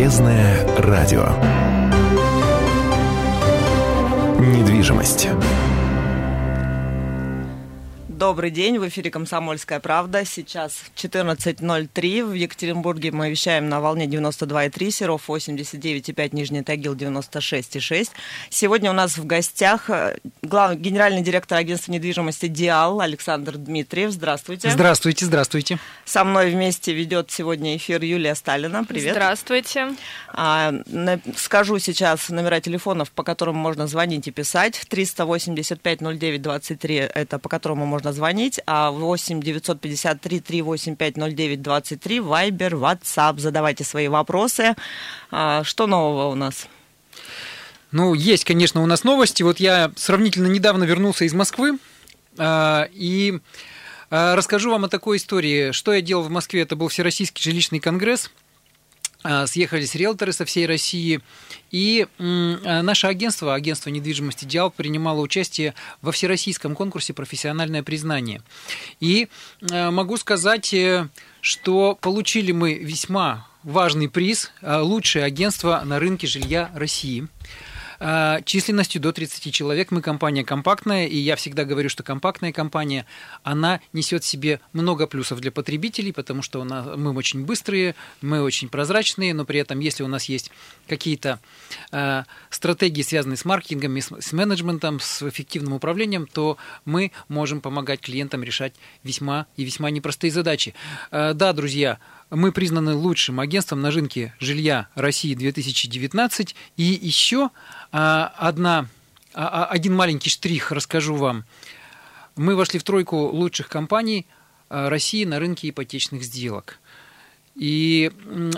Полезное радио. Недвижимость. Добрый день, в эфире «Комсомольская правда». Сейчас 14.03. В Екатеринбурге мы вещаем на волне 92,3, Серов 89,5, Нижний Тагил 96,6. Сегодня у нас в гостях э, главный генеральный директор агентства недвижимости «Диал» Александр Дмитриев. Здравствуйте. Здравствуйте, здравствуйте. Со мной вместе ведет сегодня эфир Юлия Сталина. Привет. Здравствуйте. А, на, скажу сейчас номера телефонов, по которым можно звонить и писать. 385 09 23 это по которому можно звонить, а 8 953 385 09 23 Вайбер, WhatsApp. Задавайте свои вопросы. А, что нового у нас? Ну, есть, конечно, у нас новости. Вот я сравнительно недавно вернулся из Москвы, а, и а, расскажу вам о такой истории. Что я делал в Москве? Это был Всероссийский жилищный конгресс. А, съехались риэлторы со всей России, и а, наше агентство, агентство недвижимости «Диал», принимало участие во всероссийском конкурсе «Профессиональное признание». И а, могу сказать, э, что получили мы весьма важный приз «Лучшее агентство на рынке жилья России». А, численностью до 30 человек. Мы компания компактная, и я всегда говорю, что компактная компания, она несет в себе много плюсов для потребителей, потому что у нас, мы очень быстрые, мы очень прозрачные, но при этом, если у нас есть какие-то э, стратегии, связанные с маркетингом, с, с менеджментом, с эффективным управлением, то мы можем помогать клиентам решать весьма и весьма непростые задачи. Э, да, друзья, мы признаны лучшим агентством на рынке жилья России 2019. И еще а, одна, а, один маленький штрих расскажу вам. Мы вошли в тройку лучших компаний а, России на рынке ипотечных сделок. И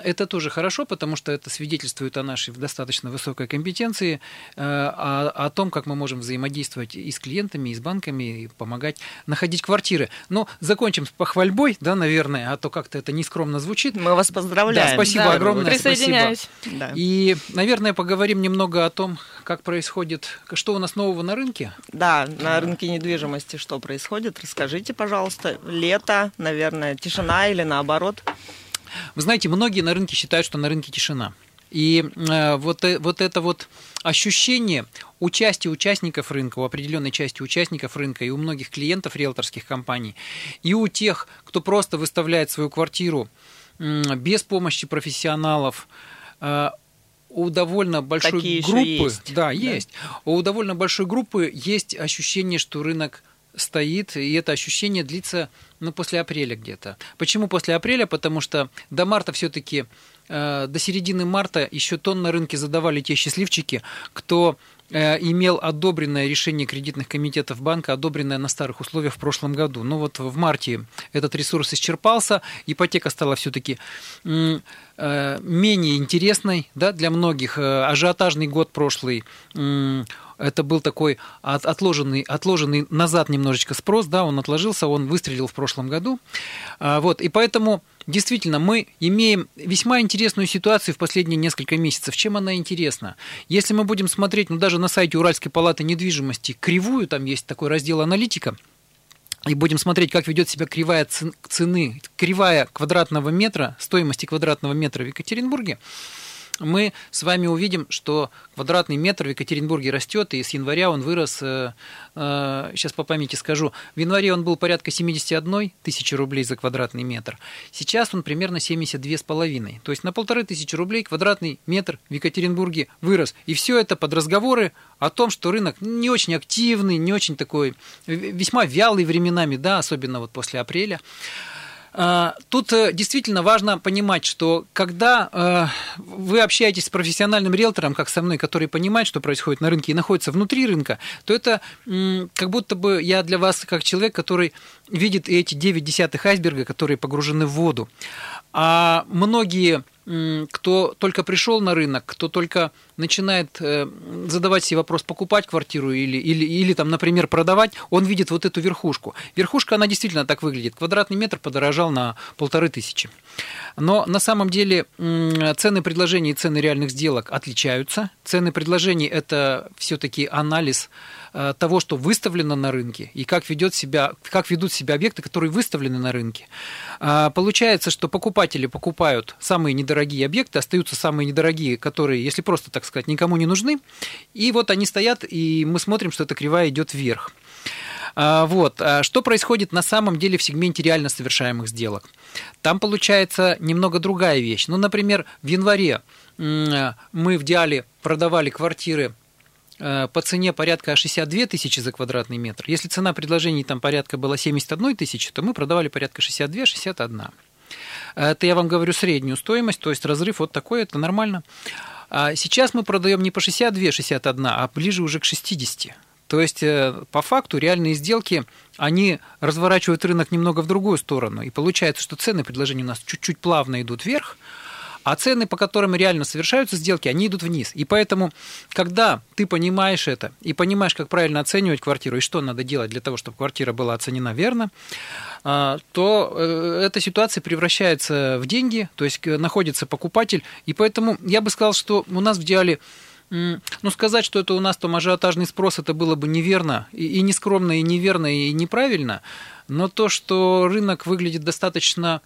это тоже хорошо, потому что это свидетельствует о нашей достаточно высокой компетенции, э, о, о том, как мы можем взаимодействовать и с клиентами, и с банками, и помогать находить квартиры. Но закончим с похвальбой, да, наверное, а то как-то это нескромно звучит. Мы вас поздравляем. Да, спасибо да, огромное. Присоединяюсь. Спасибо. Да. И, наверное, поговорим немного о том, как происходит, что у нас нового на рынке. Да, на рынке недвижимости что происходит. Расскажите, пожалуйста. Лето, наверное, тишина или наоборот? Вы знаете, многие на рынке считают, что на рынке тишина. И э, вот, э, вот это вот ощущение участия участников рынка, у определенной части участников рынка и у многих клиентов риэлторских компаний, и у тех, кто просто выставляет свою квартиру без помощи профессионалов, э, у довольно большой Такие группы, есть, да, да, есть, у довольно большой группы есть ощущение, что рынок стоит, и это ощущение длится ну, после апреля где-то. Почему после апреля? Потому что до марта все-таки, э, до середины марта еще тон на рынке задавали те счастливчики, кто э, имел одобренное решение кредитных комитетов банка, одобренное на старых условиях в прошлом году. Ну вот в марте этот ресурс исчерпался, ипотека стала все-таки э, менее интересной да, для многих. Э, ажиотажный год прошлый это был такой отложенный, отложенный назад немножечко спрос, да, он отложился, он выстрелил в прошлом году. А, вот, и поэтому действительно мы имеем весьма интересную ситуацию в последние несколько месяцев. Чем она интересна? Если мы будем смотреть, ну, даже на сайте Уральской палаты недвижимости, кривую, там есть такой раздел аналитика, и будем смотреть, как ведет себя кривая цены, кривая квадратного метра, стоимости квадратного метра в Екатеринбурге, мы с вами увидим, что квадратный метр в Екатеринбурге растет, и с января он вырос, э, э, сейчас по памяти скажу, в январе он был порядка 71 тысячи рублей за квадратный метр, сейчас он примерно 72,5. То есть на полторы тысячи рублей квадратный метр в Екатеринбурге вырос. И все это под разговоры о том, что рынок не очень активный, не очень такой, весьма вялый временами, да, особенно вот после апреля. А, тут э, действительно важно понимать, что когда э, вы общаетесь с профессиональным риэлтором, как со мной, который понимает, что происходит на рынке и находится внутри рынка, то это как будто бы я для вас как человек, который видит эти 9 десятых айсберга, которые погружены в воду. А многие кто только пришел на рынок, кто только начинает э, задавать себе вопрос, покупать квартиру или, или, или там, например, продавать, он видит вот эту верхушку. Верхушка, она действительно так выглядит. Квадратный метр подорожал на полторы тысячи. Но на самом деле цены предложений и цены реальных сделок отличаются. Цены предложений – это все-таки анализ того, что выставлено на рынке, и как, ведет себя, как ведут себя объекты, которые выставлены на рынке. А, получается, что покупатели покупают самые дорогие объекты, остаются самые недорогие, которые, если просто, так сказать, никому не нужны. И вот они стоят, и мы смотрим, что эта кривая идет вверх. А, вот. А что происходит на самом деле в сегменте реально совершаемых сделок? Там получается немного другая вещь. Ну, например, в январе мы в Диале продавали квартиры э, по цене порядка 62 тысячи за квадратный метр. Если цена предложений там порядка была 71 тысячи, то мы продавали порядка 62-61. Это я вам говорю среднюю стоимость, то есть разрыв вот такой, это нормально. А сейчас мы продаем не по 62-61, а ближе уже к 60. То есть, э, по факту, реальные сделки, они разворачивают рынок немного в другую сторону. И получается, что цены предложения у нас чуть-чуть плавно идут вверх, а цены, по которым реально совершаются сделки, они идут вниз. И поэтому, когда ты понимаешь это и понимаешь, как правильно оценивать квартиру и что надо делать для того, чтобы квартира была оценена верно, а, то э, эта ситуация превращается в деньги, то есть э, находится покупатель. И поэтому я бы сказал, что у нас в идеале ну, сказать, что это у нас там ажиотажный спрос, это было бы неверно, и, и нескромно, и неверно, и неправильно. Но то, что рынок выглядит достаточно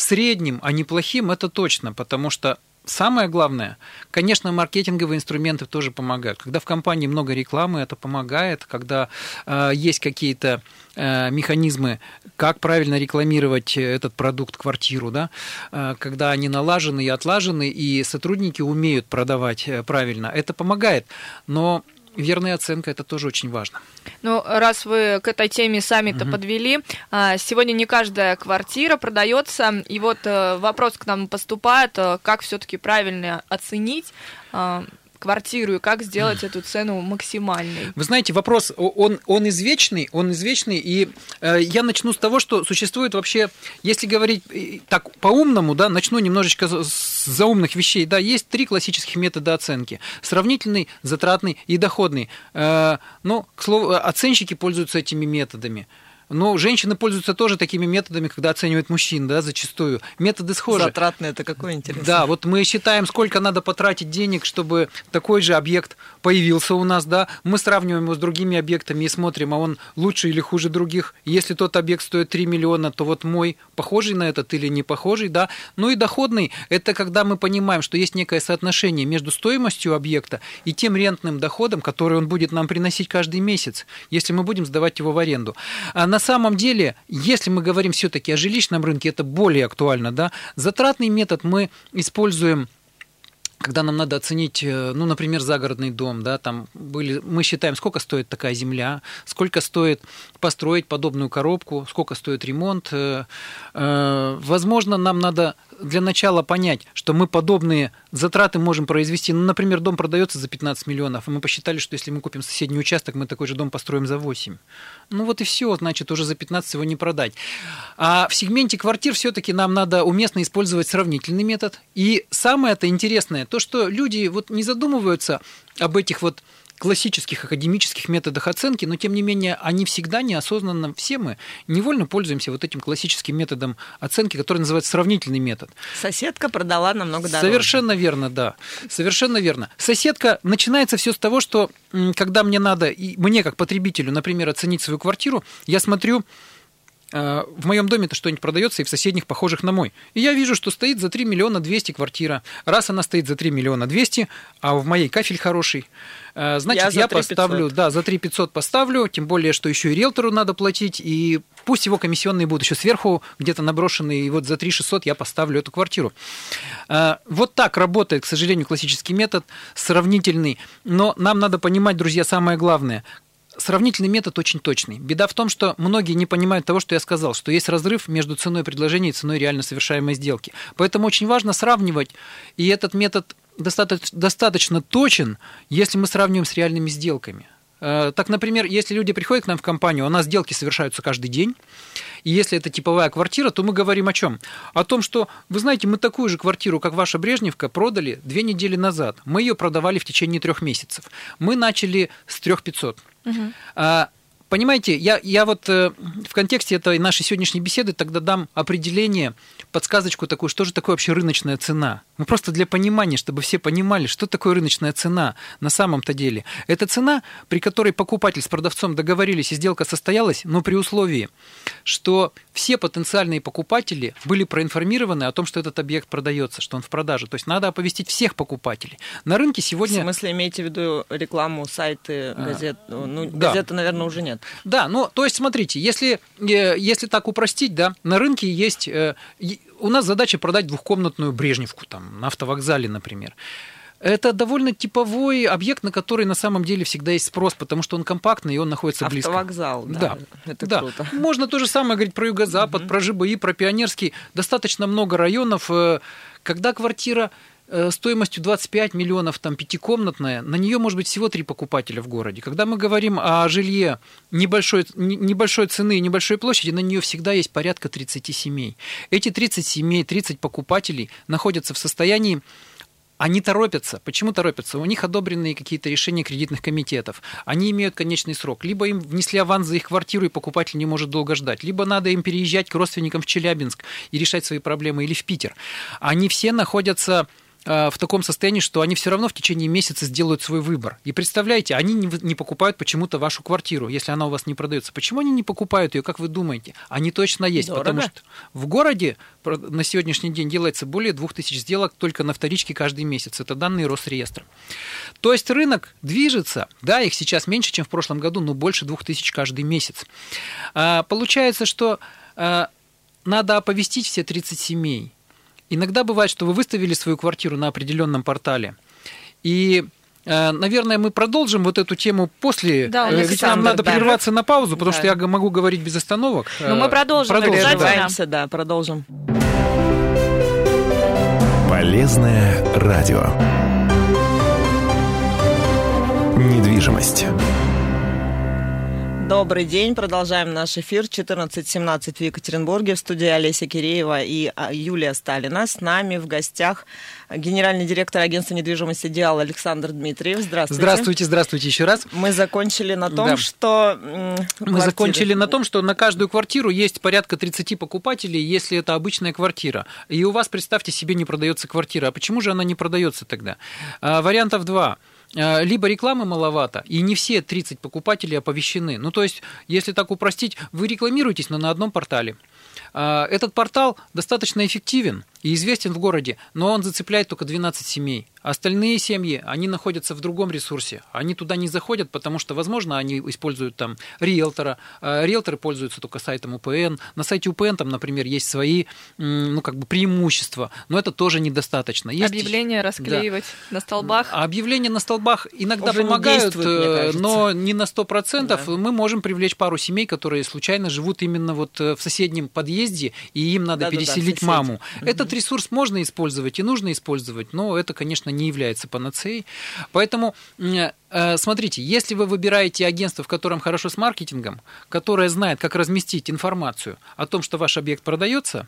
средним, а не плохим, это точно, потому что Самое главное, конечно, маркетинговые инструменты тоже помогают. Когда в компании много рекламы, это помогает. Когда э, есть какие-то э, механизмы, как правильно рекламировать этот продукт, квартиру, да, э, когда они налажены и отлажены, и сотрудники умеют продавать э, правильно, это помогает. Но верная оценка это тоже очень важно. Ну, раз вы к этой теме сами-то угу. подвели, а, сегодня не каждая квартира продается, и вот э, вопрос к нам поступает, э, как все-таки правильно оценить а, квартиру и как сделать эту цену максимальной? Вы знаете, вопрос, он, он извечный, он извечный, и э, я начну с того, что существует вообще, если говорить э, так по-умному, да, начну немножечко с заумных вещей, да, есть три классических метода оценки. Сравнительный, затратный и доходный. Э, ну, к слову, оценщики пользуются этими методами. Но женщины пользуются тоже такими методами, когда оценивают мужчин, да, зачастую. Методы схожи. Затратные это какой интересный. Да, вот мы считаем, сколько надо потратить денег, чтобы такой же объект появился у нас, да. Мы сравниваем его с другими объектами и смотрим, а он лучше или хуже других. Если тот объект стоит 3 миллиона, то вот мой похожий на этот или не похожий, да. Ну и доходный – это когда мы понимаем, что есть некое соотношение между стоимостью объекта и тем рентным доходом, который он будет нам приносить каждый месяц, если мы будем сдавать его в аренду. А на самом деле, если мы говорим все-таки о жилищном рынке, это более актуально, да, затратный метод мы используем когда нам надо оценить, э, ну, например, загородный дом, да, там были, мы считаем, сколько стоит такая земля, сколько стоит построить подобную коробку, сколько стоит ремонт. Э, э, возможно, нам надо для начала понять, что мы подобные затраты можем произвести. Ну, например, дом продается за 15 миллионов, и мы посчитали, что если мы купим соседний участок, мы такой же дом построим за 8. Ну вот и все, значит, уже за 15 его не продать. А в сегменте квартир все-таки нам надо уместно использовать сравнительный метод. И самое это интересное, то, что люди вот не задумываются об этих вот классических академических методах оценки, но тем не менее они всегда неосознанно, все мы невольно пользуемся вот этим классическим методом оценки, который называется сравнительный метод. Соседка продала намного дороже. Совершенно верно, да. Совершенно верно. Соседка, начинается все с того, что когда мне надо, и мне как потребителю, например, оценить свою квартиру, я смотрю, в моем доме-то что-нибудь продается и в соседних похожих на мой. И я вижу, что стоит за 3 миллиона 200 квартира. Раз она стоит за 3 миллиона 200, а в моей кафель хороший, Э, значит, я, я поставлю, да, за 3 500 поставлю, тем более, что еще и риэлтору надо платить, и пусть его комиссионные будут еще сверху где-то наброшенные, и вот за 3 600 я поставлю эту квартиру. Э, вот так работает, к сожалению, классический метод, сравнительный, но нам надо понимать, друзья, самое главное, сравнительный метод очень точный. Беда в том, что многие не понимают того, что я сказал, что есть разрыв между ценой предложения и ценой реально совершаемой сделки. Поэтому очень важно сравнивать, и этот метод достаточно, достаточно точен, если мы сравниваем с реальными сделками. Э, так, например, если люди приходят к нам в компанию, у нас сделки совершаются каждый день, и если это типовая квартира, то мы говорим о чем? О том, что, вы знаете, мы такую же квартиру, как ваша Брежневка, продали две недели назад. Мы ее продавали в течение трех месяцев. Мы начали с 3500. Угу. Понимаете, я, я вот э, в контексте этой нашей сегодняшней беседы тогда дам определение, подсказочку такую, что же такое вообще рыночная цена. Ну, просто для понимания, чтобы все понимали, что такое рыночная цена на самом-то деле. Это цена, при которой покупатель с продавцом договорились, и сделка состоялась, но при условии, что все потенциальные покупатели были проинформированы о том, что этот объект продается, что он в продаже. То есть надо оповестить всех покупателей. На рынке сегодня... В смысле, имеете в виду рекламу, сайты, газет? А, ну, да. газеты, наверное, уже нет. Да, ну, то есть, смотрите, если, э, если так упростить, да, на рынке есть... Э, у нас задача продать двухкомнатную Брежневку, там, на автовокзале, например. Это довольно типовой объект, на который на самом деле всегда есть спрос, потому что он компактный и он находится близко. Автовокзал, да. да. Это да. круто. Можно то же самое говорить про Юго-Запад, угу. про ЖБИ, про Пионерский. Достаточно много районов, э, когда квартира стоимостью 25 миллионов, там, пятикомнатная, на нее может быть всего три покупателя в городе. Когда мы говорим о жилье небольшой, небольшой цены и небольшой площади, на нее всегда есть порядка 30 семей. Эти 30 семей, 30 покупателей находятся в состоянии они торопятся. Почему торопятся? У них одобренные какие-то решения кредитных комитетов. Они имеют конечный срок. Либо им внесли аванс за их квартиру, и покупатель не может долго ждать. Либо надо им переезжать к родственникам в Челябинск и решать свои проблемы, или в Питер. Они все находятся Э, в таком состоянии, что они все равно в течение месяца сделают свой выбор. И представляете, они не покупают почему-то вашу квартиру, если она у вас не продается. Почему они не покупают ее, как вы думаете? Они точно есть, Дорого. потому что в городе на сегодняшний день делается более 2000 сделок только на вторичке каждый месяц. Это данные Росреестра. То есть рынок движется, да, их сейчас меньше, чем в прошлом году, но больше 2000 каждый месяц. А, получается, что а, надо оповестить все 30 семей Иногда бывает, что вы выставили свою квартиру на определенном портале, и э, Наверное, мы продолжим вот эту тему после. Да, э, Ведь нам надо да. прерваться на паузу, потому да. что я могу говорить без остановок. Но мы продолжим. Продолжим, да. да, продолжим. Полезное радио. Недвижимость. Добрый день. Продолжаем наш эфир. 14.17 в Екатеринбурге. В студии Олеся Киреева и а, Юлия Сталина. С нами в гостях генеральный директор агентства недвижимости «Диал» Александр Дмитриев. Здравствуйте. Здравствуйте, здравствуйте еще раз. Мы закончили на том, да. что... Квартиры... Мы закончили на том, что на каждую квартиру есть порядка 30 покупателей, если это обычная квартира. И у вас, представьте себе, не продается квартира. А почему же она не продается тогда? А, вариантов два. Э, либо рекламы маловато, и не все 30 покупателей оповещены. Ну, то есть, если так упростить, вы рекламируетесь, но на одном портале. Э, этот портал достаточно эффективен и известен в городе, но он зацепляет только 12 семей. Остальные семьи, они находятся в другом ресурсе. Они туда не заходят, потому что, возможно, они используют там риэлтора. А риэлторы пользуются только сайтом УПН. На сайте УПН там, например, есть свои, ну, как бы преимущества, но это тоже недостаточно. Есть... Объявления расклеивать да. на столбах. Объявления на столбах иногда Уже помогают, э, но не на 100%. Да. Мы можем привлечь пару семей, которые случайно живут именно вот э, в соседнем подъезде, и им надо да, переселить да, да, маму. Этот ресурс можно использовать и нужно использовать, но это, конечно, не является панацеей. Поэтому э, смотрите, если вы выбираете агентство, в котором хорошо с маркетингом, которое знает, как разместить информацию о том, что ваш объект продается,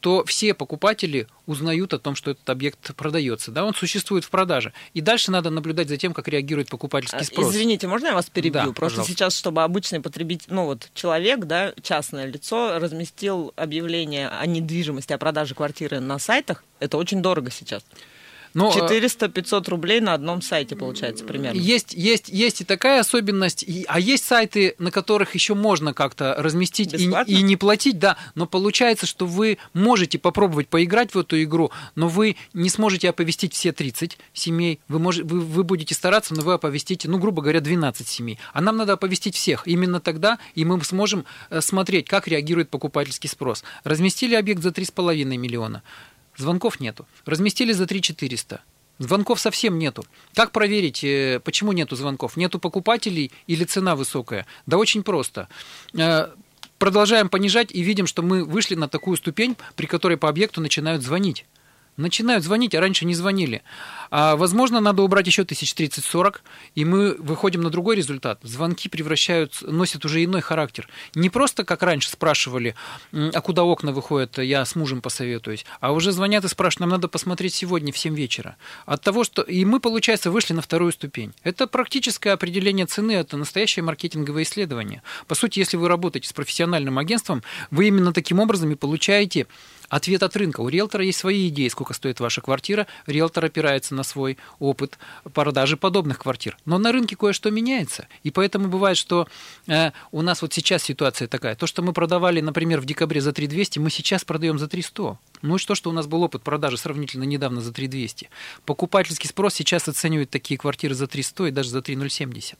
то все покупатели узнают о том, что этот объект продается, да, он существует в продаже. И дальше надо наблюдать за тем, как реагирует покупательский а, спрос. Извините, можно я вас перебью? Да, Просто пожалуйста. сейчас, чтобы обычный потребитель, ну вот человек, да, частное лицо, разместил объявление о недвижимости, о продаже квартиры на сайтах, это очень дорого сейчас. Но, 400-500 э, рублей на одном сайте получается примерно. Есть, есть, есть и такая особенность, и, а есть сайты, на которых еще можно как-то разместить и, и не платить, да, но получается, что вы можете попробовать поиграть в эту игру, но вы не сможете оповестить все 30 семей, вы, можете, вы, вы будете стараться, но вы оповестите, ну, грубо говоря, 12 семей. А нам надо оповестить всех. Именно тогда и мы сможем э, смотреть, как реагирует покупательский спрос. Разместили объект за 3,5 миллиона. Звонков нету. Разместили за 3 400. Звонков совсем нету. Как проверить, э, почему нету звонков? Нету покупателей или цена высокая? Да очень просто. Э, продолжаем понижать и видим, что мы вышли на такую ступень, при которой по объекту начинают звонить. Начинают звонить, а раньше не звонили. А, возможно, надо убрать еще тысяч 30-40, и мы выходим на другой результат. Звонки превращаются, носят уже иной характер. Не просто, как раньше спрашивали, а куда окна выходят, я с мужем посоветуюсь, а уже звонят и спрашивают, нам надо посмотреть сегодня в 7 вечера. От того, что... И мы, получается, вышли на вторую ступень. Это практическое определение цены, это настоящее маркетинговое исследование. По сути, если вы работаете с профессиональным агентством, вы именно таким образом и получаете ответ от рынка. У риэлтора есть свои идеи, сколько стоит ваша квартира. Риэлтор опирается на свой опыт продажи подобных квартир. Но на рынке кое-что меняется. И поэтому бывает, что э, у нас вот сейчас ситуация такая. То, что мы продавали, например, в декабре за 3200, мы сейчас продаем за 300. Ну и что, что у нас был опыт продажи сравнительно недавно за 3200. Покупательский спрос сейчас оценивает такие квартиры за 300 и даже за 3070.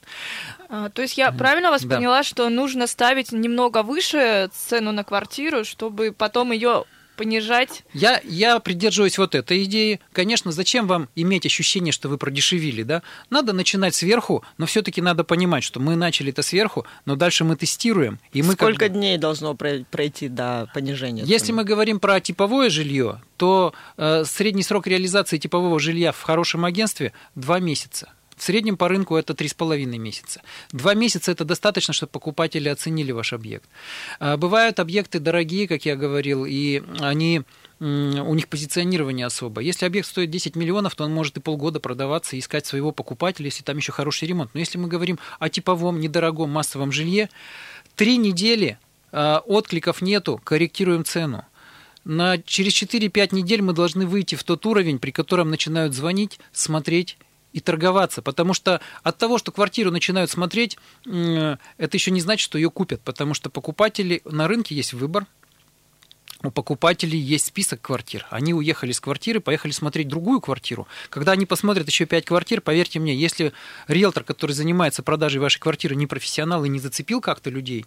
А, то есть я правильно вас да. поняла, что нужно ставить немного выше цену на квартиру, чтобы потом ее понижать. Я, я придерживаюсь вот этой идеи. Конечно, зачем вам иметь ощущение, что вы продешевили, да? Надо начинать сверху, но все-таки надо понимать, что мы начали это сверху, но дальше мы тестируем. И мы Сколько как... дней должно пройти до понижения? Если мы говорим про типовое жилье, то э, средний срок реализации типового жилья в хорошем агентстве 2 месяца. В среднем по рынку это 3,5 месяца. Два месяца это достаточно, чтобы покупатели оценили ваш объект. А, бывают объекты дорогие, как я говорил, и они у них позиционирование особо. Если объект стоит 10 миллионов, то он может и полгода продаваться и искать своего покупателя, если там еще хороший ремонт. Но если мы говорим о типовом, недорогом, массовом жилье, три недели а, откликов нету, корректируем цену. На, через 4-5 недель мы должны выйти в тот уровень, при котором начинают звонить, смотреть и торговаться, потому что от того, что квартиру начинают смотреть, это еще не значит, что ее купят, потому что покупатели на рынке есть выбор, у покупателей есть список квартир. Они уехали с квартиры, поехали смотреть другую квартиру. Когда они посмотрят еще пять квартир, поверьте мне, если риэлтор, который занимается продажей вашей квартиры, не профессионал и не зацепил как-то людей,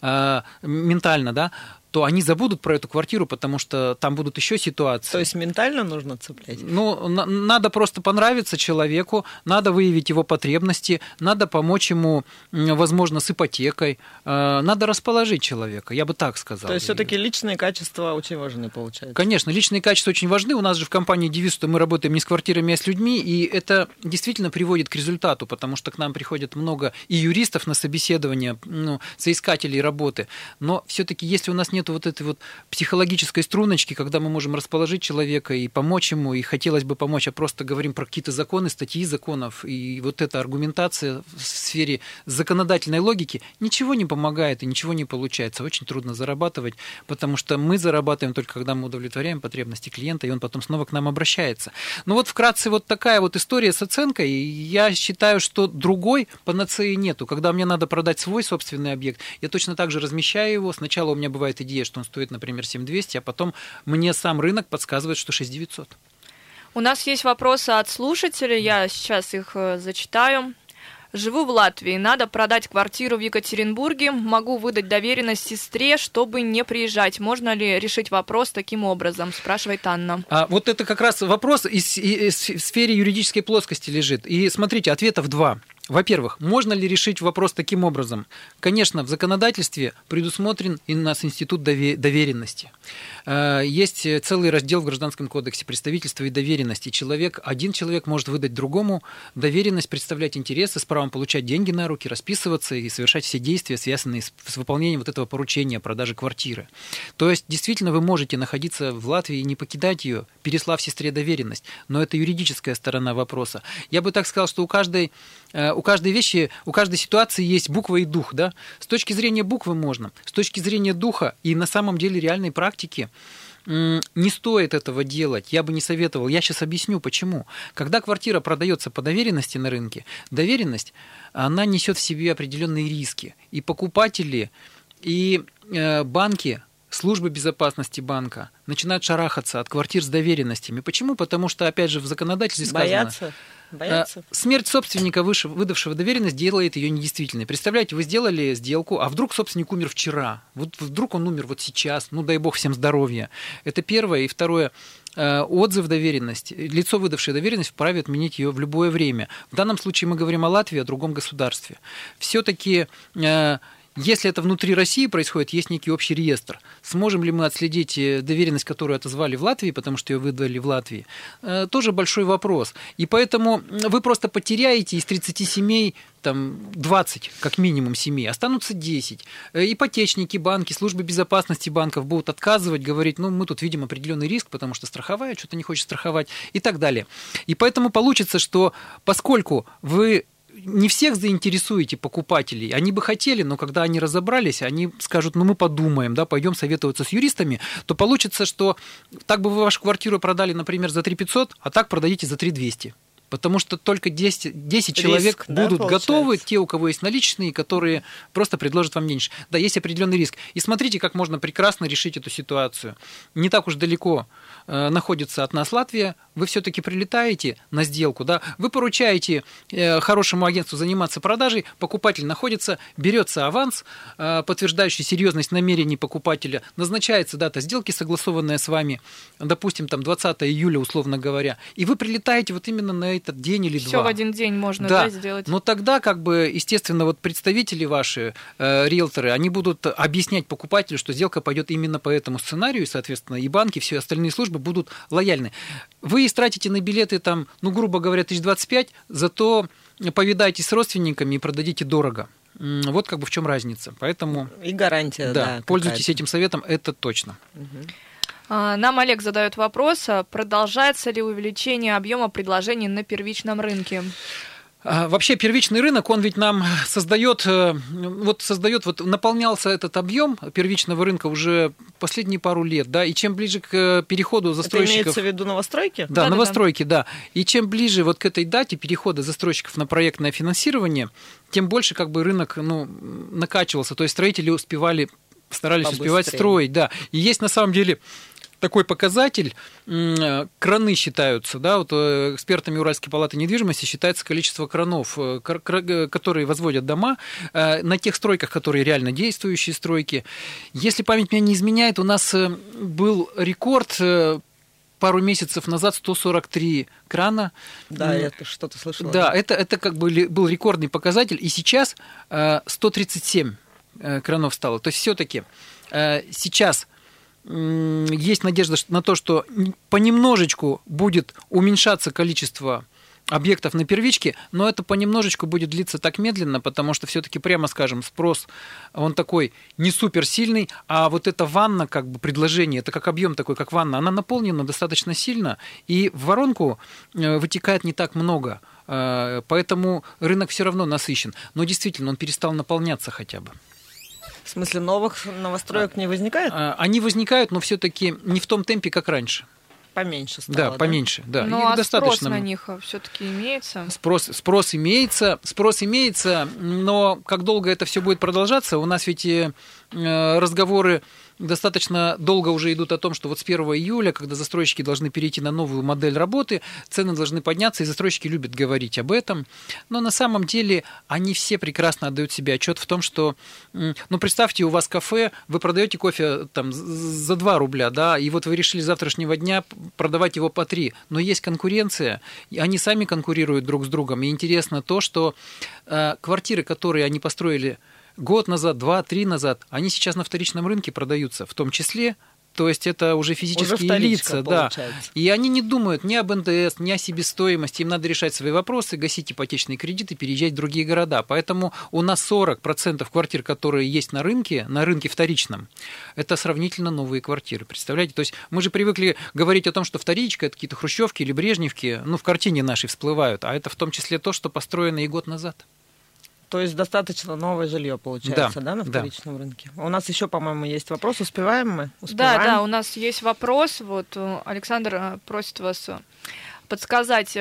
э, ментально, да, то они забудут про эту квартиру, потому что там будут еще ситуации. То есть ментально нужно цеплять? Ну, на- надо просто понравиться человеку, надо выявить его потребности, надо помочь ему, возможно, с ипотекой, э, надо расположить человека, я бы так сказал. То есть все-таки личные качества очень важны, получается? Конечно, личные качества очень важны. У нас же в компании девиз, что мы работаем не с квартирами, а с людьми, и это действительно приводит к результату, потому что к нам приходит много и юристов на собеседование, ну, соискателей работы, но все-таки если у нас нет нету вот этой вот психологической струночки, когда мы можем расположить человека и помочь ему, и хотелось бы помочь, а просто говорим про какие-то законы, статьи законов, и вот эта аргументация в сфере законодательной логики ничего не помогает и ничего не получается. Очень трудно зарабатывать, потому что мы зарабатываем только когда мы удовлетворяем потребности клиента, и он потом снова к нам обращается. Ну вот вкратце вот такая вот история с оценкой. Я считаю, что другой панацеи нету. Когда мне надо продать свой собственный объект, я точно так же размещаю его. Сначала у меня бывает идея идея, что он стоит, например, 7200, а потом мне сам рынок подсказывает, что 6900. У нас есть вопросы от слушателей, я сейчас их э, зачитаю. Живу в Латвии, надо продать квартиру в Екатеринбурге, могу выдать доверенность сестре, чтобы не приезжать. Можно ли решить вопрос таким образом, спрашивает Анна. А вот это как раз вопрос из, из, из сфере юридической плоскости лежит. И смотрите, ответов два. Во-первых, можно ли решить вопрос таким образом? Конечно, в законодательстве предусмотрен и у нас институт доверенности. Э, есть целый раздел в Гражданском кодексе представительства и доверенности. Человек, один человек может выдать другому доверенность, представлять интересы с правом получать деньги на руки, расписываться и совершать все действия, связанные с, выполнением вот этого поручения продажи квартиры. То есть, действительно, вы можете находиться в Латвии и не покидать ее, переслав сестре доверенность. Но это юридическая сторона вопроса. Я бы так сказал, что у каждой э, у каждой вещи, у каждой ситуации есть буква и дух, да? С точки зрения буквы можно, с точки зрения духа и на самом деле реальной практики не стоит этого делать, я бы не советовал. Я сейчас объясню, почему. Когда квартира продается по доверенности на рынке, доверенность, она несет в себе определенные риски. И покупатели, и э, банки службы безопасности банка начинают шарахаться от квартир с доверенностями. Почему? Потому что, опять же, в законодательстве сказано... Боятся? Боятся? Э, смерть собственника, выдавшего доверенность, делает ее недействительной. Представляете, вы сделали сделку, а вдруг собственник умер вчера, вот вдруг он умер вот сейчас, ну дай бог всем здоровья. Это первое. И второе, э, отзыв доверенности. Лицо, выдавшее доверенность, вправе отменить ее в любое время. В данном случае мы говорим о Латвии, о другом государстве. Все-таки э, если это внутри России происходит, есть некий общий реестр. Сможем ли мы отследить э, доверенность, которую отозвали в Латвии, потому что ее выдали в Латвии, э, тоже большой вопрос. И поэтому вы просто потеряете из 30 семей там 20, как минимум, семей, останутся 10. Э, ипотечники, банки, службы безопасности банков будут отказывать, говорить, ну, мы тут видим определенный риск, потому что страховая что-то не хочет страховать и так далее. И поэтому получится, что поскольку вы не всех заинтересуете покупателей. Они бы хотели, но когда они разобрались, они скажут, ну мы подумаем, да, пойдем советоваться с юристами, то получится, что так бы вы вашу квартиру продали, например, за 3 500, а так продадите за 3 200. Потому что только 10, 10 Риск, человек да, будут получается? готовы, те, у кого есть наличные, которые просто предложат вам меньше. Да, есть определенный риск. И смотрите, как можно прекрасно решить эту ситуацию. Не так уж далеко Э, находится от нас Латвия, вы все-таки прилетаете на сделку, да, вы поручаете э, хорошему агентству заниматься продажей, покупатель находится, берется аванс, э, подтверждающий серьезность намерений покупателя, назначается дата сделки, согласованная с вами, допустим, там 20 июля, условно говоря, и вы прилетаете вот именно на этот день или Всё два. Все в один день можно да. Да, сделать. Но тогда, как бы, естественно, вот представители ваши, э, риэлторы, они будут объяснять покупателю, что сделка пойдет именно по этому сценарию, и, соответственно, и банки, все остальные службы будут лояльны. Вы истратите на билеты, там, ну, грубо говоря, 1025, зато повидайтесь с родственниками и продадите дорого. Вот как бы в чем разница. Поэтому... И гарантия, да. да пользуйтесь этим советом, это точно. Нам Олег задает вопрос, а продолжается ли увеличение объема предложений на первичном рынке? А, вообще первичный рынок, он ведь нам создает, э, вот создает, вот наполнялся этот объем первичного рынка уже последние пару лет, да, и чем ближе к переходу застройщиков... Это имеется в виду новостройки? Да, да новостройки, да, да. И чем ближе вот к этой дате перехода застройщиков на проектное финансирование, тем больше как бы рынок, ну, накачивался, то есть строители успевали старались Побыстрее. успевать строить, да. И есть на самом деле такой показатель, краны считаются, да, вот э, экспертами Уральской палаты недвижимости считается количество кранов, э, э, которые возводят дома на тех стройках, которые реально действующие стройки. Если память меня не изменяет, у нас был рекорд пару месяцев назад 143 крана. Да, я что-то слышал. Да, это, это как бы был рекордный показатель, и сейчас 137 кранов стало. То есть все-таки сейчас есть надежда на то, что понемножечку будет уменьшаться количество объектов на первичке, но это понемножечку будет длиться так медленно, потому что все-таки, прямо скажем, спрос, он такой не супер сильный, а вот эта ванна, как бы предложение, это как объем такой, как ванна, она наполнена достаточно сильно, и в воронку э, вытекает не так много, э, поэтому рынок все равно насыщен. Но действительно, он перестал наполняться хотя бы. В смысле, новых новостроек не возникает? А, они возникают, но все-таки не в том темпе, как раньше. Поменьше стало, да? поменьше, да. Ну, а достаточно... спрос на них все-таки имеется? Спрос, спрос имеется, спрос имеется, но как долго это все будет продолжаться? У нас ведь э, разговоры достаточно долго уже идут о том, что вот с 1 июля, когда застройщики должны перейти на новую модель работы, цены должны подняться, и застройщики любят говорить об этом. Но на самом деле они все прекрасно отдают себе отчет в том, что, ну, представьте, у вас кафе, вы продаете кофе там за 2 рубля, да, и вот вы решили с завтрашнего дня продавать его по 3, но есть конкуренция, и они сами конкурируют друг с другом, и интересно то, что э, квартиры, которые они построили год назад, два, три назад, они сейчас на вторичном рынке продаются, в том числе то есть это уже физические уже лица, да. И они не думают ни об НДС, ни о себестоимости. Им надо решать свои вопросы, гасить ипотечные кредиты, переезжать в другие города. Поэтому у нас 40% квартир, которые есть на рынке, на рынке вторичном, это сравнительно новые квартиры. Представляете? То есть мы же привыкли говорить о том, что вторичка это какие-то хрущевки или брежневки, ну, в картине нашей всплывают, а это в том числе то, что построено и год назад. То есть достаточно новое жилье получается, да, да на вторичном да. рынке. У нас еще, по-моему, есть вопрос. Успеваем мы? Успеваем? Да, да, у нас есть вопрос. Вот э, Александр э, просит вас э, подсказать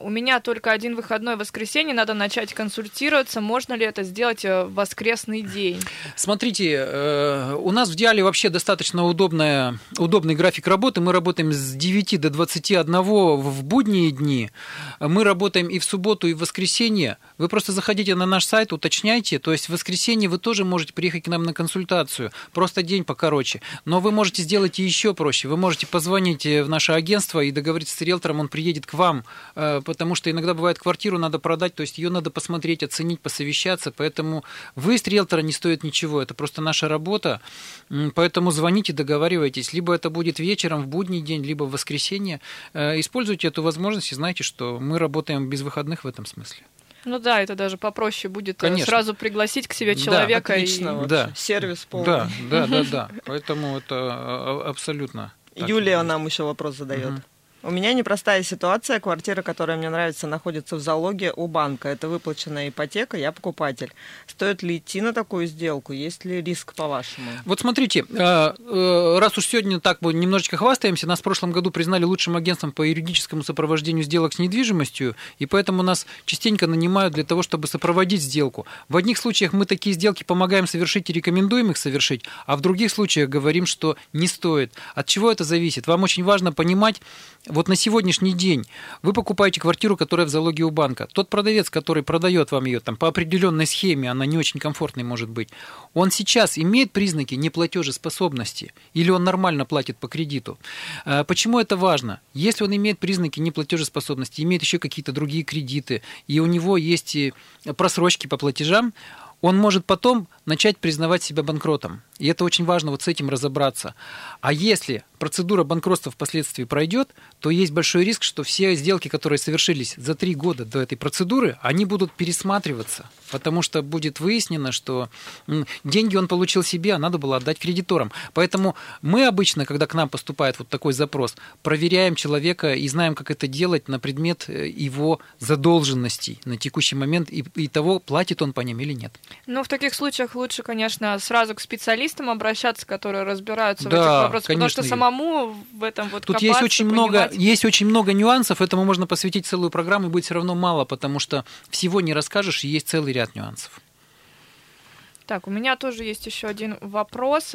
у меня только один выходной воскресенье, надо начать консультироваться. Можно ли это сделать э, в воскресный день? Смотрите, э, у нас в Диале вообще достаточно удобная, удобный график работы. Мы работаем с 9 до 21 в будние дни. Мы работаем и в субботу, и в воскресенье. Вы просто заходите на наш сайт, уточняйте. То есть в воскресенье вы тоже можете приехать к нам на консультацию. Просто день покороче. Но вы можете сделать еще проще. Вы можете позвонить в наше агентство и договориться с риэлтором, он приедет к вам э, потому что иногда бывает квартиру надо продать, то есть ее надо посмотреть, оценить, посовещаться, поэтому выезд риэлтора не стоит ничего, это просто наша работа, поэтому звоните, договаривайтесь, либо это будет вечером в будний день, либо в воскресенье, э, используйте эту возможность и знайте, что мы работаем без выходных в этом смысле. Ну да, это даже попроще будет э, Конечно. сразу пригласить к себе человека. Да, отлично, и... да. Сервис полный. Да, да, да, да. Поэтому это абсолютно. Юлия нам еще вопрос задает. Угу. У меня непростая ситуация. Квартира, которая мне нравится, находится в залоге у банка. Это выплаченная ипотека, я покупатель. Стоит ли идти на такую сделку? Есть ли риск, по-вашему? Вот смотрите, э, э, раз уж сегодня так мы немножечко хвастаемся, нас в прошлом году признали лучшим агентством по юридическому сопровождению сделок с недвижимостью, и поэтому нас частенько нанимают для того, чтобы сопроводить сделку. В одних случаях мы такие сделки помогаем совершить и рекомендуем их совершить, а в других случаях говорим, что не стоит. От чего это зависит? Вам очень важно понимать, вот на сегодняшний день вы покупаете квартиру, которая в залоге у банка. Тот продавец, который продает вам ее там, по определенной схеме, она не очень комфортной может быть, он сейчас имеет признаки неплатежеспособности или он нормально платит по кредиту. А, почему это важно? Если он имеет признаки неплатежеспособности, имеет еще какие-то другие кредиты, и у него есть просрочки по платежам, он может потом начать признавать себя банкротом. И это очень важно вот с этим разобраться. А если процедура банкротства впоследствии пройдет, то есть большой риск, что все сделки, которые совершились за три года до этой процедуры, они будут пересматриваться, потому что будет выяснено, что деньги он получил себе, а надо было отдать кредиторам. Поэтому мы обычно, когда к нам поступает вот такой запрос, проверяем человека и знаем, как это делать на предмет э, его задолженностей на текущий момент и, и того, платит он по ним или нет. Ну, в таких случаях лучше, конечно, сразу к специалистам обращаться, которые разбираются да, в этих вопросах, конечно, потому что самому в этом вот Тут есть очень много, есть очень много нюансов, этому можно посвятить целую программу, и будет все равно мало, потому что всего не расскажешь, и есть целый ряд нюансов. Так, у меня тоже есть еще один вопрос.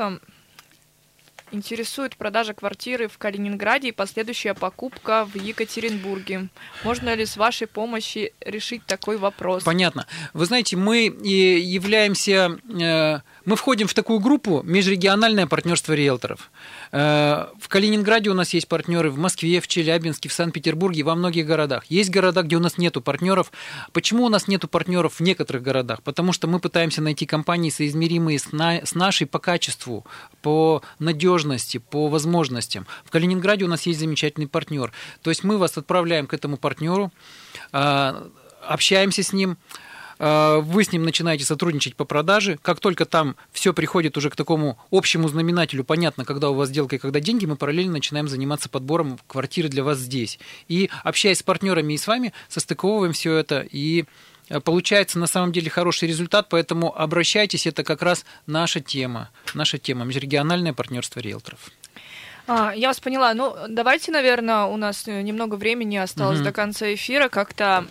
Интересует продажа квартиры в Калининграде и последующая покупка в Екатеринбурге. Можно ли с вашей помощью решить такой вопрос? Понятно. Вы знаете, мы являемся, э, мы входим в такую группу межрегиональное партнерство риэлторов. Э, в Калининграде у нас есть партнеры, в Москве, в Челябинске, в Санкт-Петербурге, во многих городах. Есть города, где у нас нету партнеров. Почему у нас нету партнеров в некоторых городах? Потому что мы пытаемся найти компании, соизмеримые с, на, с нашей по качеству, по надежности, по возможностям. В Калининграде у нас есть замечательный партнер. То есть мы вас отправляем к этому партнеру, э, общаемся с ним, Э, вы с ним начинаете сотрудничать по продаже. Как только там все приходит уже к такому общему знаменателю, понятно, когда у вас сделка и когда деньги, мы параллельно начинаем заниматься подбором квартиры для вас здесь. И общаясь с партнерами и с вами, состыковываем все это и Получается на самом деле хороший результат, поэтому обращайтесь, это как раз наша тема, наша тема, межрегиональное партнерство риэлторов. А, я вас поняла. Ну, давайте, наверное, у нас немного времени осталось угу. до конца эфира, как-то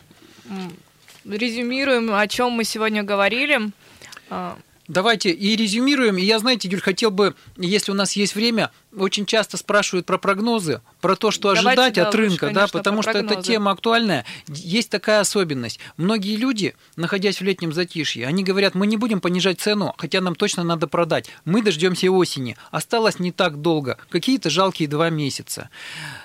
резюмируем, о чем мы сегодня говорили. А, Давайте и резюмируем. И я, знаете, Юль, хотел бы, если у нас есть время, очень часто спрашивают про прогнозы, про то, что Давайте, ожидать да, от рынка, лучше, конечно, да, потому что прогнозы. эта тема актуальная. Есть такая особенность. Многие люди, находясь в летнем затишье, они говорят, мы не будем понижать цену, хотя нам точно надо продать. Мы дождемся осени. Осталось не так долго, какие-то жалкие два месяца.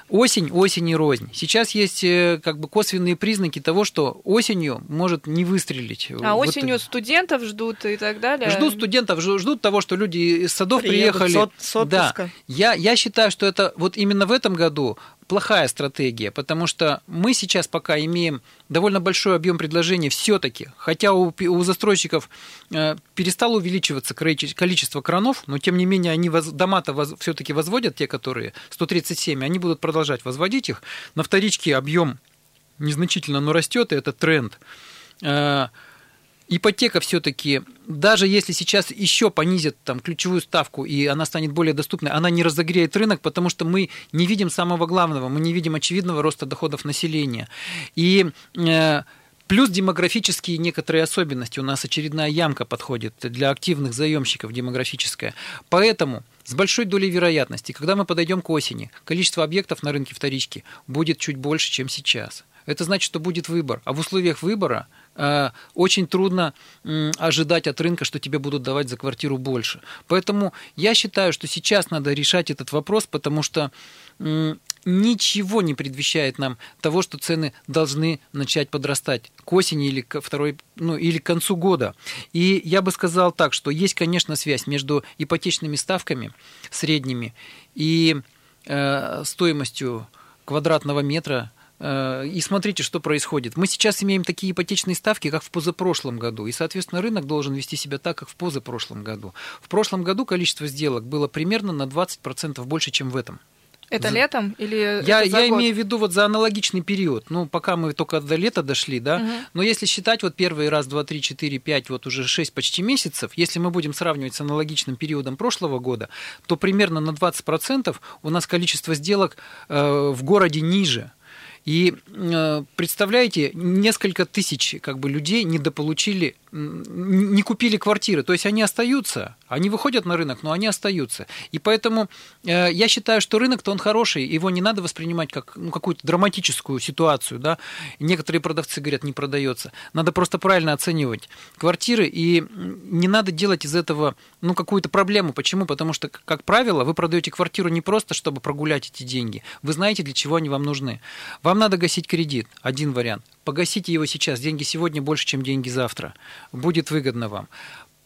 Осень, осень и рознь. Сейчас есть э, как бы косвенные признаки того, что осенью может не выстрелить. А вот осенью студентов ждут и так далее. Ждут студентов, ждут того, что люди из садов Приедут приехали. С, с да. Я, я считаю, что это вот именно в этом году плохая стратегия, потому что мы сейчас пока имеем довольно большой объем предложений все-таки, хотя у, у застройщиков э, перестало увеличиваться количество кранов, но тем не менее они воз, дома-то воз, все-таки возводят, те, которые 137, они будут продолжать возводить их. На вторичке объем незначительно, но растет, и это тренд. Э, ипотека все-таки, даже если сейчас еще понизят там ключевую ставку и она станет более доступной, она не разогреет рынок, потому что мы не видим самого главного, мы не видим очевидного роста доходов населения. И э, Плюс демографические некоторые особенности. У нас очередная ямка подходит для активных заемщиков демографическая. Поэтому с большой долей вероятности, когда мы подойдем к осени, количество объектов на рынке вторички будет чуть больше, чем сейчас. Это значит, что будет выбор. А в условиях выбора Э, очень трудно ожидать от рынка, что тебе будут давать за квартиру больше. Поэтому я считаю, что сейчас надо решать этот вопрос, потому что ничего не предвещает нам того, что цены должны начать подрастать к осени или к второй, ну, или к концу года. И я бы сказал так, что есть, конечно, связь между ипотечными ставками средними и э, стоимостью квадратного метра э, и смотрите, что происходит. Мы сейчас имеем такие ипотечные ставки, как в позапрошлом году, и, соответственно, рынок должен вести себя так, как в позапрошлом году. В прошлом году количество сделок было примерно на 20% больше, чем в этом. Это за... летом или я, это за я год? имею в виду вот за аналогичный период. Ну, пока мы только до лета дошли, да. Угу. Но если считать вот первый раз, два, три, четыре, пять, вот уже шесть почти месяцев, если мы будем сравнивать с аналогичным периодом прошлого года, то примерно на 20% у нас количество сделок э, в городе ниже. И э, представляете, несколько тысяч как бы, людей недополучили, не купили квартиры. То есть они остаются, они выходят на рынок, но они остаются. И поэтому э, я считаю, что рынок-то он хороший, его не надо воспринимать как ну, какую-то драматическую ситуацию. Да? Некоторые продавцы говорят, не продается. Надо просто правильно оценивать квартиры, и не надо делать из этого ну, какую-то проблему. Почему? Потому что, как правило, вы продаете квартиру не просто, чтобы прогулять эти деньги. Вы знаете, для чего они вам нужны. Вам надо гасить кредит. Один вариант. Погасите его сейчас. Деньги сегодня больше, чем деньги завтра. Будет выгодно вам.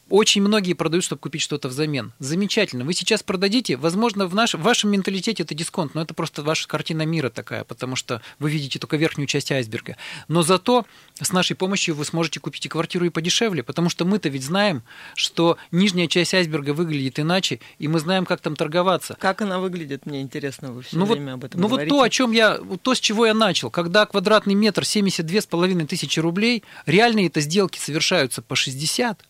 Очень многие продают, чтобы купить что-то взамен. Замечательно. Вы сейчас продадите, возможно, в, наш, в вашем менталитете это дисконт, но это просто ваша картина мира такая, потому что вы видите только верхнюю часть айсберга. Но зато с нашей помощью вы сможете купить и квартиру и подешевле, потому что мы-то ведь знаем, что нижняя часть айсберга выглядит иначе, и мы знаем, как там торговаться. Как она выглядит, мне интересно, вы все ну время вот, об этом Ну говорите. вот то, о чем я, то, с чего я начал, когда квадратный метр 72,5 тысячи рублей, реальные это сделки совершаются по 60,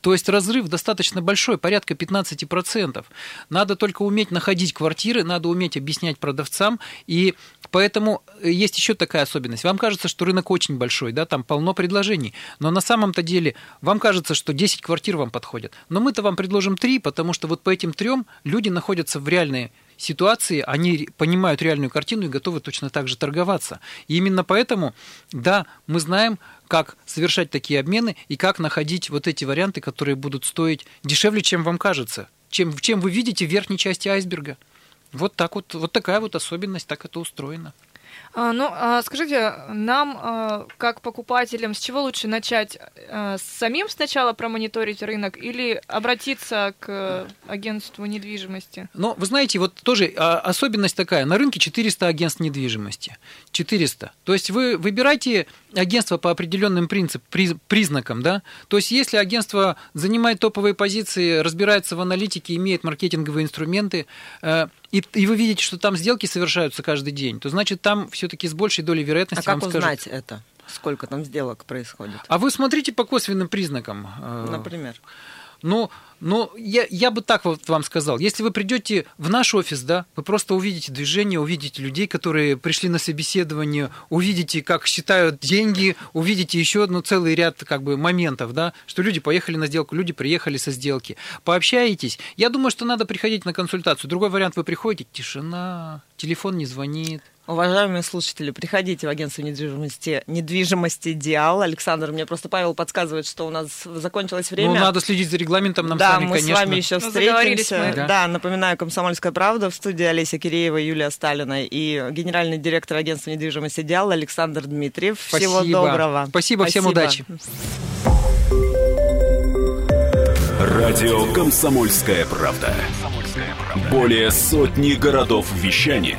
то есть разрыв достаточно большой, порядка 15%. Надо только уметь находить квартиры, надо уметь объяснять продавцам. И поэтому есть еще такая особенность. Вам кажется, что рынок очень большой, да, там полно предложений. Но на самом-то деле вам кажется, что 10 квартир вам подходят. Но мы-то вам предложим 3, потому что вот по этим трем люди находятся в реальной ситуации, они понимают реальную картину и готовы точно так же торговаться. И именно поэтому, да, мы знаем, как совершать такие обмены и как находить вот эти варианты, которые будут стоить дешевле, чем вам кажется, чем, чем вы видите в верхней части айсберга. Вот так вот, вот такая вот особенность, так это устроено. А, ну, а, скажите, нам, а, как покупателям, с чего лучше начать? А, самим сначала промониторить рынок или обратиться к агентству недвижимости? Ну, вы знаете, вот тоже особенность такая. На рынке 400 агентств недвижимости. 400. То есть вы выбираете агентство по определенным принцип, признакам, да? То есть если агентство занимает топовые позиции, разбирается в аналитике, имеет маркетинговые инструменты, э, и, и вы видите, что там сделки совершаются каждый день, то значит там все-таки с большей долей вероятности а как вам узнать скажут. это? Сколько там сделок происходит? А вы смотрите по косвенным признакам. Например? Ну, ну я, я бы так вот вам сказал. Если вы придете в наш офис, да, вы просто увидите движение, увидите людей, которые пришли на собеседование, увидите, как считают деньги, увидите еще ну, целый ряд как бы моментов, да, что люди поехали на сделку, люди приехали со сделки. Пообщаетесь. Я думаю, что надо приходить на консультацию. Другой вариант, вы приходите, тишина, телефон не звонит. Уважаемые слушатели, приходите в агентство недвижимости, недвижимости «Диал». Александр, мне просто Павел подсказывает, что у нас закончилось время. Ну, надо следить за регламентом нам да, с вами, мы конечно. с вами еще Ну, встретимся. мы. Да. Да. напоминаю, «Комсомольская правда» в студии Олеся Киреева, Юлия Сталина и генеральный директор агентства недвижимости «Диал» Александр Дмитриев. Всего Спасибо. доброго. Спасибо, всем удачи. Радио «Комсомольская правда». Более сотни городов вещания